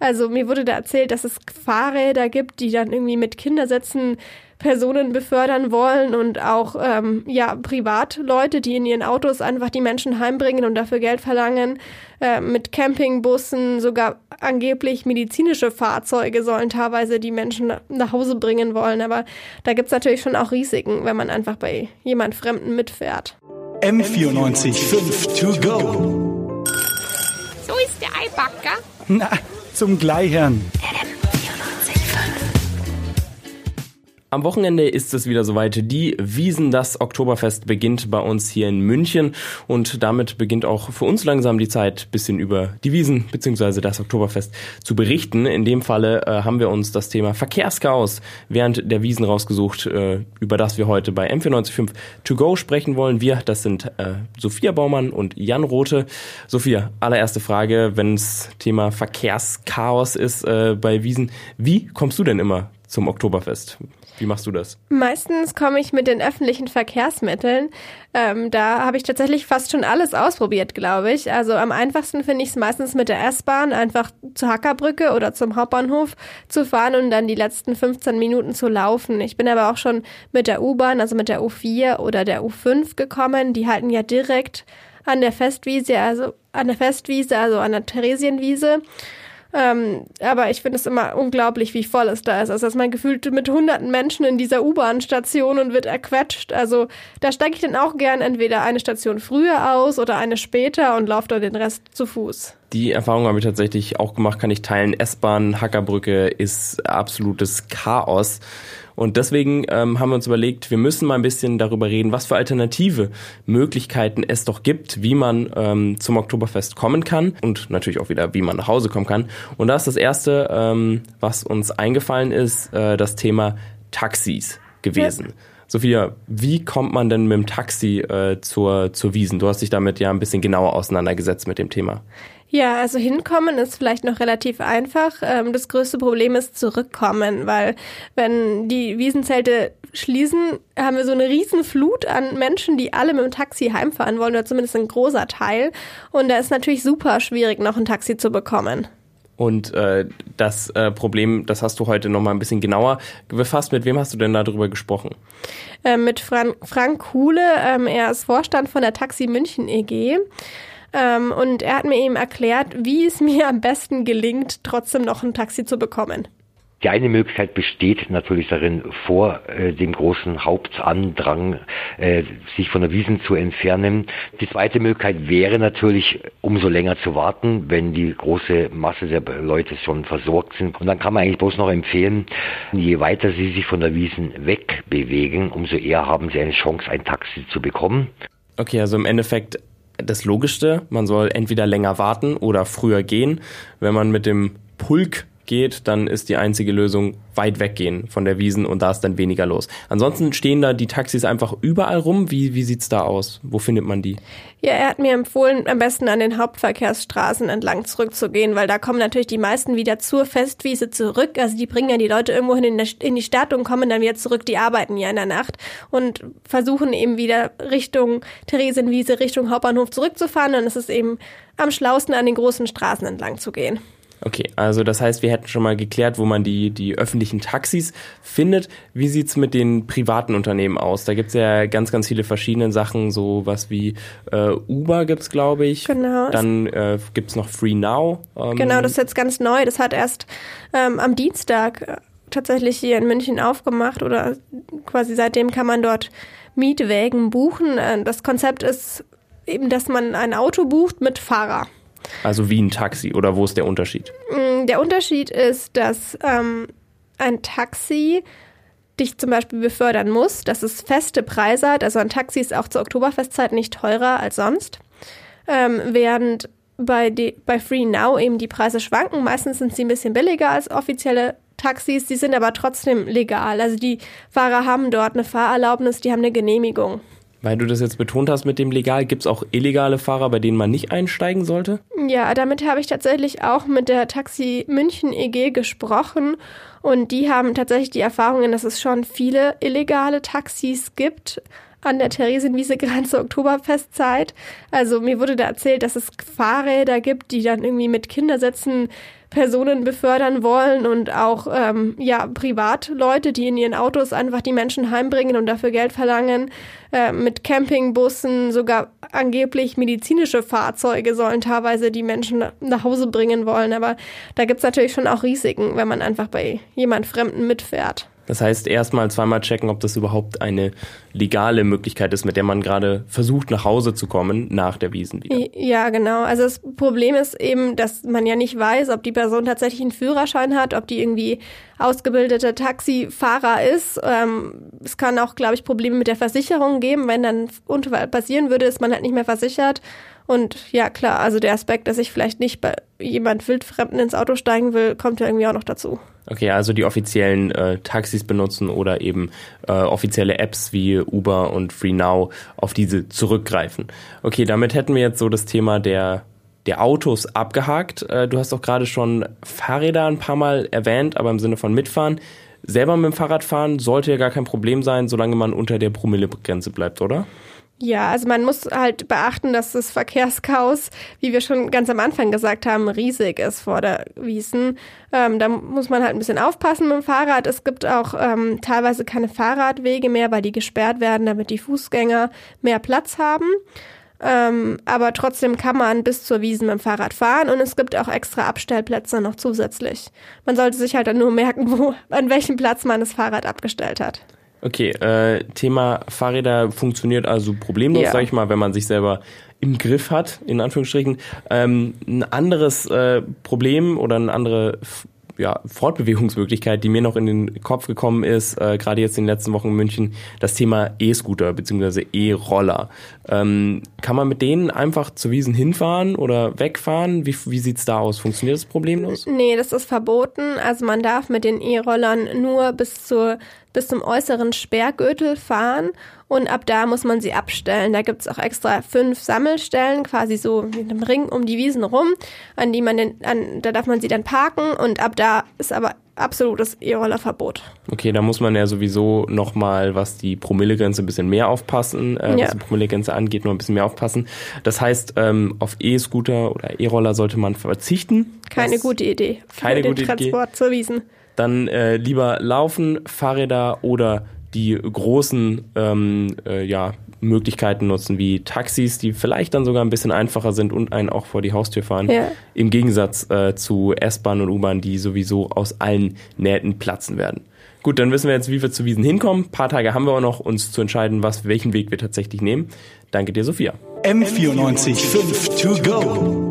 Also mir wurde da erzählt, dass es Fahrräder gibt, die dann irgendwie mit Kindersätzen Personen befördern wollen und auch ähm, ja Privatleute, die in ihren Autos einfach die Menschen heimbringen und dafür Geld verlangen. Äh, mit Campingbussen, sogar angeblich medizinische Fahrzeuge sollen teilweise die Menschen nach Hause bringen wollen. Aber da gibt's natürlich schon auch Risiken, wenn man einfach bei jemand Fremden mitfährt. M94 5 to go. So ist der Eibacker. Na, zum Gleichern. Am Wochenende ist es wieder soweit. Die Wiesen, das Oktoberfest beginnt bei uns hier in München und damit beginnt auch für uns langsam die Zeit, bisschen über die Wiesen bzw. das Oktoberfest zu berichten. In dem Falle äh, haben wir uns das Thema Verkehrschaos während der Wiesen rausgesucht, äh, über das wir heute bei M495 To Go sprechen wollen. Wir, das sind äh, Sophia Baumann und Jan Rote. Sophia, allererste Frage, wenn es Thema Verkehrschaos ist äh, bei Wiesen, wie kommst du denn immer zum Oktoberfest? Wie machst du das? Meistens komme ich mit den öffentlichen Verkehrsmitteln. Ähm, da habe ich tatsächlich fast schon alles ausprobiert, glaube ich. Also am einfachsten finde ich es meistens mit der S-Bahn, einfach zur Hackerbrücke oder zum Hauptbahnhof zu fahren und dann die letzten 15 Minuten zu laufen. Ich bin aber auch schon mit der U-Bahn, also mit der U4 oder der U5 gekommen. Die halten ja direkt an der Festwiese, also an der Festwiese, also an der Theresienwiese. Ähm, aber ich finde es immer unglaublich, wie voll es da ist. Also, dass man gefühlt mit hunderten Menschen in dieser U-Bahn-Station und wird erquetscht. Also, da steige ich dann auch gern entweder eine Station früher aus oder eine später und laufe dort den Rest zu Fuß. Die Erfahrung habe ich tatsächlich auch gemacht, kann ich teilen. S-Bahn, Hackerbrücke ist absolutes Chaos. Und deswegen ähm, haben wir uns überlegt, wir müssen mal ein bisschen darüber reden, was für alternative Möglichkeiten es doch gibt, wie man ähm, zum Oktoberfest kommen kann und natürlich auch wieder, wie man nach Hause kommen kann. Und da ist das Erste, ähm, was uns eingefallen ist, äh, das Thema Taxis gewesen. Ja. Sophia, wie kommt man denn mit dem Taxi äh, zur, zur Wiesen? Du hast dich damit ja ein bisschen genauer auseinandergesetzt mit dem Thema. Ja, also hinkommen ist vielleicht noch relativ einfach. Ähm, das größte Problem ist zurückkommen, weil wenn die Wiesenzelte schließen, haben wir so eine riesen Flut an Menschen, die alle mit dem Taxi heimfahren wollen, oder zumindest ein großer Teil. Und da ist natürlich super schwierig, noch ein Taxi zu bekommen. Und äh, das äh, Problem, das hast du heute noch mal ein bisschen genauer befasst. Mit wem hast du denn darüber gesprochen? Äh, mit Fran Frank Kuhle. Ähm, er ist Vorstand von der Taxi München EG. Ähm, und er hat mir eben erklärt, wie es mir am besten gelingt, trotzdem noch ein Taxi zu bekommen. Die eine Möglichkeit besteht natürlich darin, vor äh, dem großen Hauptandrang äh, sich von der Wiesen zu entfernen. Die zweite Möglichkeit wäre natürlich, umso länger zu warten, wenn die große Masse der Leute schon versorgt sind. Und dann kann man eigentlich bloß noch empfehlen, je weiter sie sich von der Wiesen wegbewegen, umso eher haben sie eine Chance, ein Taxi zu bekommen. Okay, also im Endeffekt das Logischste, man soll entweder länger warten oder früher gehen. Wenn man mit dem Pulk geht, dann ist die einzige Lösung weit weggehen von der Wiesen und da ist dann weniger los. Ansonsten stehen da die Taxis einfach überall rum. Wie, wie sieht's da aus? Wo findet man die? Ja, er hat mir empfohlen, am besten an den Hauptverkehrsstraßen entlang zurückzugehen, weil da kommen natürlich die meisten wieder zur Festwiese zurück. Also die bringen ja die Leute irgendwo hin in die Stadt und kommen dann wieder zurück. Die arbeiten ja in der Nacht und versuchen eben wieder Richtung Theresienwiese, Richtung Hauptbahnhof zurückzufahren. Dann ist es eben am schlausten, an den großen Straßen entlang zu gehen. Okay, also das heißt, wir hätten schon mal geklärt, wo man die, die öffentlichen Taxis findet. Wie sieht's mit den privaten Unternehmen aus? Da gibt's ja ganz, ganz viele verschiedene Sachen, so was wie äh, Uber gibt's, glaube ich. Genau. Dann äh, gibt's noch Free Now. Ähm. Genau, das ist jetzt ganz neu. Das hat erst ähm, am Dienstag äh, tatsächlich hier in München aufgemacht oder quasi seitdem kann man dort Mietwägen buchen. Äh, das Konzept ist eben, dass man ein Auto bucht mit Fahrer. Also wie ein Taxi oder wo ist der Unterschied? Mm, der Unterschied ist, dass ähm, ein Taxi dich zum Beispiel befördern muss, dass es feste Preise hat. Also ein Taxi ist auch zur Oktoberfestzeit nicht teurer als sonst. Ähm, während bei, die, bei Free Now eben die Preise schwanken. Meistens sind sie ein bisschen billiger als offizielle Taxis, die sind aber trotzdem legal. Also die Fahrer haben dort eine Fahrerlaubnis, die haben eine Genehmigung. Weil du das jetzt betont hast mit dem legal, gibt es auch illegale Fahrer, bei denen man nicht einsteigen sollte? Ja, damit habe ich tatsächlich auch mit der Taxi München EG gesprochen und die haben tatsächlich die Erfahrungen, dass es schon viele illegale Taxis gibt. An der Theresienwiese Grenze Oktoberfestzeit. Also mir wurde da erzählt, dass es Fahrräder gibt, die dann irgendwie mit Kindersätzen Personen befördern wollen und auch ähm, ja Privatleute, die in ihren Autos einfach die Menschen heimbringen und dafür Geld verlangen. Äh, mit Campingbussen, sogar angeblich medizinische Fahrzeuge sollen teilweise die Menschen nach Hause bringen wollen. Aber da gibt's natürlich schon auch Risiken, wenn man einfach bei jemand Fremden mitfährt. Das heißt, erstmal zweimal checken, ob das überhaupt eine legale Möglichkeit ist, mit der man gerade versucht, nach Hause zu kommen nach der Wiesen wieder. Ja, genau. Also das Problem ist eben, dass man ja nicht weiß, ob die Person tatsächlich einen Führerschein hat, ob die irgendwie ausgebildeter Taxifahrer ist. Ähm, es kann auch, glaube ich, Probleme mit der Versicherung geben. Wenn dann Unfall passieren würde, ist man halt nicht mehr versichert. Und ja, klar, also der Aspekt, dass ich vielleicht nicht bei jemand Wildfremden ins Auto steigen will, kommt ja irgendwie auch noch dazu. Okay, also die offiziellen äh, Taxis benutzen oder eben äh, offizielle Apps wie Uber und FreeNow auf diese zurückgreifen. Okay, damit hätten wir jetzt so das Thema der der Autos abgehakt. Äh, du hast auch gerade schon Fahrräder ein paar Mal erwähnt, aber im Sinne von mitfahren. Selber mit dem Fahrrad fahren sollte ja gar kein Problem sein, solange man unter der Promillegrenze bleibt, oder? Ja, also man muss halt beachten, dass das Verkehrschaos, wie wir schon ganz am Anfang gesagt haben, riesig ist vor der Wiesen. Ähm, da muss man halt ein bisschen aufpassen mit dem Fahrrad. Es gibt auch ähm, teilweise keine Fahrradwege mehr, weil die gesperrt werden, damit die Fußgänger mehr Platz haben. Ähm, aber trotzdem kann man bis zur Wiesen mit dem Fahrrad fahren und es gibt auch extra Abstellplätze noch zusätzlich. Man sollte sich halt dann nur merken, wo, an welchem Platz man das Fahrrad abgestellt hat. Okay, äh, Thema Fahrräder funktioniert also problemlos, ja. sag ich mal, wenn man sich selber im Griff hat, in Anführungsstrichen. Ähm, ein anderes äh, Problem oder eine andere ja, Fortbewegungsmöglichkeit, die mir noch in den Kopf gekommen ist, äh, gerade jetzt in den letzten Wochen in München, das Thema E-Scooter bzw. E-Roller. Ähm, kann man mit denen einfach zu Wiesen hinfahren oder wegfahren? Wie, wie sieht's da aus? Funktioniert das problemlos? Nee, das ist verboten. Also man darf mit den E-Rollern nur bis zur bis zum äußeren Sperrgürtel fahren und ab da muss man sie abstellen. Da gibt's auch extra fünf Sammelstellen, quasi so mit einem Ring um die Wiesen rum, an die man den, an, da darf man sie dann parken und ab da ist aber absolutes E-Roller-Verbot. Okay, da muss man ja sowieso nochmal, was die Promillegrenze ein bisschen mehr aufpassen, äh, ja. was die Promillegrenze angeht, noch ein bisschen mehr aufpassen. Das heißt, ähm, auf E-Scooter oder E-Roller sollte man verzichten. Keine gute Idee. Für keine den gute Transport Idee. zur Wiesen. Dann äh, lieber laufen, Fahrräder oder die großen ähm, äh, ja, Möglichkeiten nutzen, wie Taxis, die vielleicht dann sogar ein bisschen einfacher sind und einen auch vor die Haustür fahren. Ja. Im Gegensatz äh, zu S-Bahn und U-Bahn, die sowieso aus allen Nähten platzen werden. Gut, dann wissen wir jetzt, wie wir zu Wiesen hinkommen. Ein paar Tage haben wir auch noch, uns zu entscheiden, was, welchen Weg wir tatsächlich nehmen. Danke dir, Sophia. M94 5 to go.